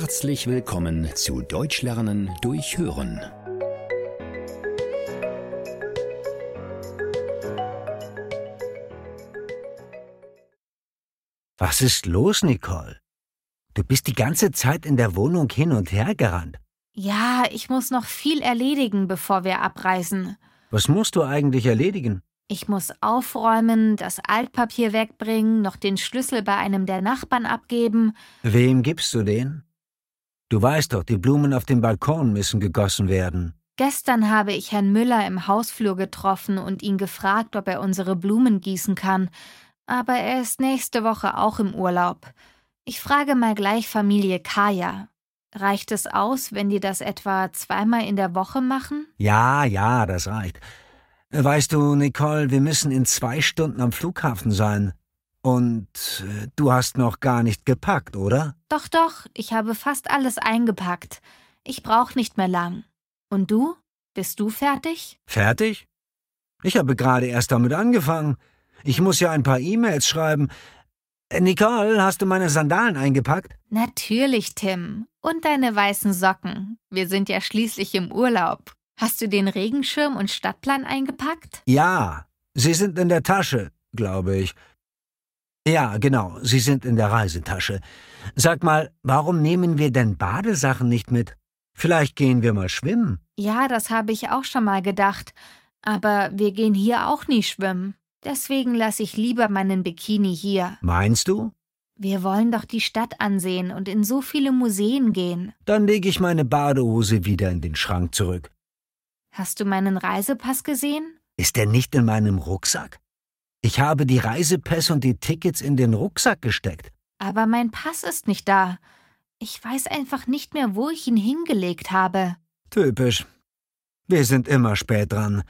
Herzlich willkommen zu Deutsch lernen durch Hören. Was ist los, Nicole? Du bist die ganze Zeit in der Wohnung hin und her gerannt. Ja, ich muss noch viel erledigen, bevor wir abreisen. Was musst du eigentlich erledigen? Ich muss aufräumen, das Altpapier wegbringen, noch den Schlüssel bei einem der Nachbarn abgeben. Wem gibst du den? Du weißt doch, die Blumen auf dem Balkon müssen gegossen werden. Gestern habe ich Herrn Müller im Hausflur getroffen und ihn gefragt, ob er unsere Blumen gießen kann. Aber er ist nächste Woche auch im Urlaub. Ich frage mal gleich Familie Kaya. Reicht es aus, wenn die das etwa zweimal in der Woche machen? Ja, ja, das reicht. Weißt du, Nicole, wir müssen in zwei Stunden am Flughafen sein. Und äh, du hast noch gar nicht gepackt, oder? Doch, doch, ich habe fast alles eingepackt. Ich brauche nicht mehr lang. Und du? Bist du fertig? Fertig? Ich habe gerade erst damit angefangen. Ich muss ja ein paar E-Mails schreiben. Äh, Nicole, hast du meine Sandalen eingepackt? Natürlich, Tim. Und deine weißen Socken. Wir sind ja schließlich im Urlaub. Hast du den Regenschirm und Stadtplan eingepackt? Ja, sie sind in der Tasche, glaube ich. Ja, genau, sie sind in der Reisetasche. Sag mal, warum nehmen wir denn Badesachen nicht mit? Vielleicht gehen wir mal schwimmen. Ja, das habe ich auch schon mal gedacht. Aber wir gehen hier auch nie schwimmen. Deswegen lasse ich lieber meinen Bikini hier. Meinst du? Wir wollen doch die Stadt ansehen und in so viele Museen gehen. Dann lege ich meine Badehose wieder in den Schrank zurück. Hast du meinen Reisepass gesehen? Ist er nicht in meinem Rucksack? Ich habe die Reisepässe und die Tickets in den Rucksack gesteckt. Aber mein Pass ist nicht da. Ich weiß einfach nicht mehr, wo ich ihn hingelegt habe. Typisch. Wir sind immer spät dran.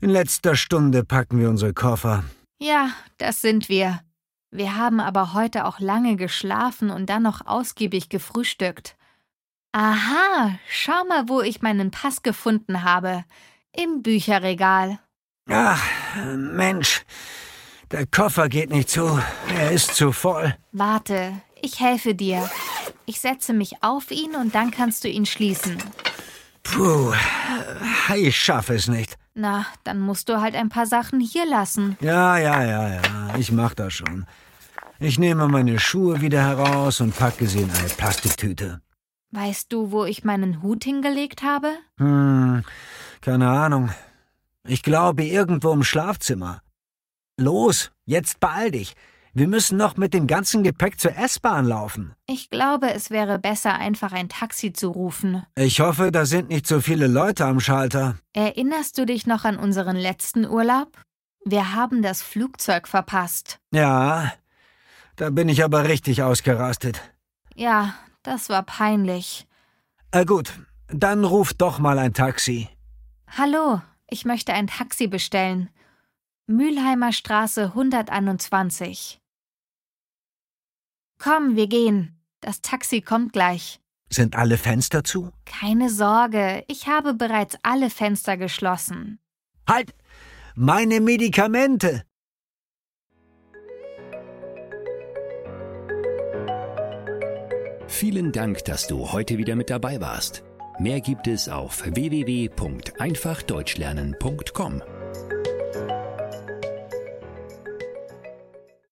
In letzter Stunde packen wir unsere Koffer. Ja, das sind wir. Wir haben aber heute auch lange geschlafen und dann noch ausgiebig gefrühstückt. Aha, schau mal, wo ich meinen Pass gefunden habe. Im Bücherregal. Ach, Mensch, der Koffer geht nicht zu. Er ist zu voll. Warte, ich helfe dir. Ich setze mich auf ihn und dann kannst du ihn schließen. Puh, ich schaffe es nicht. Na, dann musst du halt ein paar Sachen hier lassen. Ja, ja, ja, ja, ich mach das schon. Ich nehme meine Schuhe wieder heraus und packe sie in eine Plastiktüte. Weißt du, wo ich meinen Hut hingelegt habe? Hm, keine Ahnung. Ich glaube, irgendwo im Schlafzimmer. Los, jetzt beeil dich. Wir müssen noch mit dem ganzen Gepäck zur S-Bahn laufen. Ich glaube, es wäre besser, einfach ein Taxi zu rufen. Ich hoffe, da sind nicht so viele Leute am Schalter. Erinnerst du dich noch an unseren letzten Urlaub? Wir haben das Flugzeug verpasst. Ja, da bin ich aber richtig ausgerastet. Ja, das war peinlich. Äh, gut, dann ruf doch mal ein Taxi. Hallo, ich möchte ein Taxi bestellen. Mülheimer Straße 121. Komm, wir gehen. Das Taxi kommt gleich. Sind alle Fenster zu? Keine Sorge, ich habe bereits alle Fenster geschlossen. Halt! Meine Medikamente! Vielen Dank, dass du heute wieder mit dabei warst. Mehr gibt es auf www.einfachdeutschlernen.com.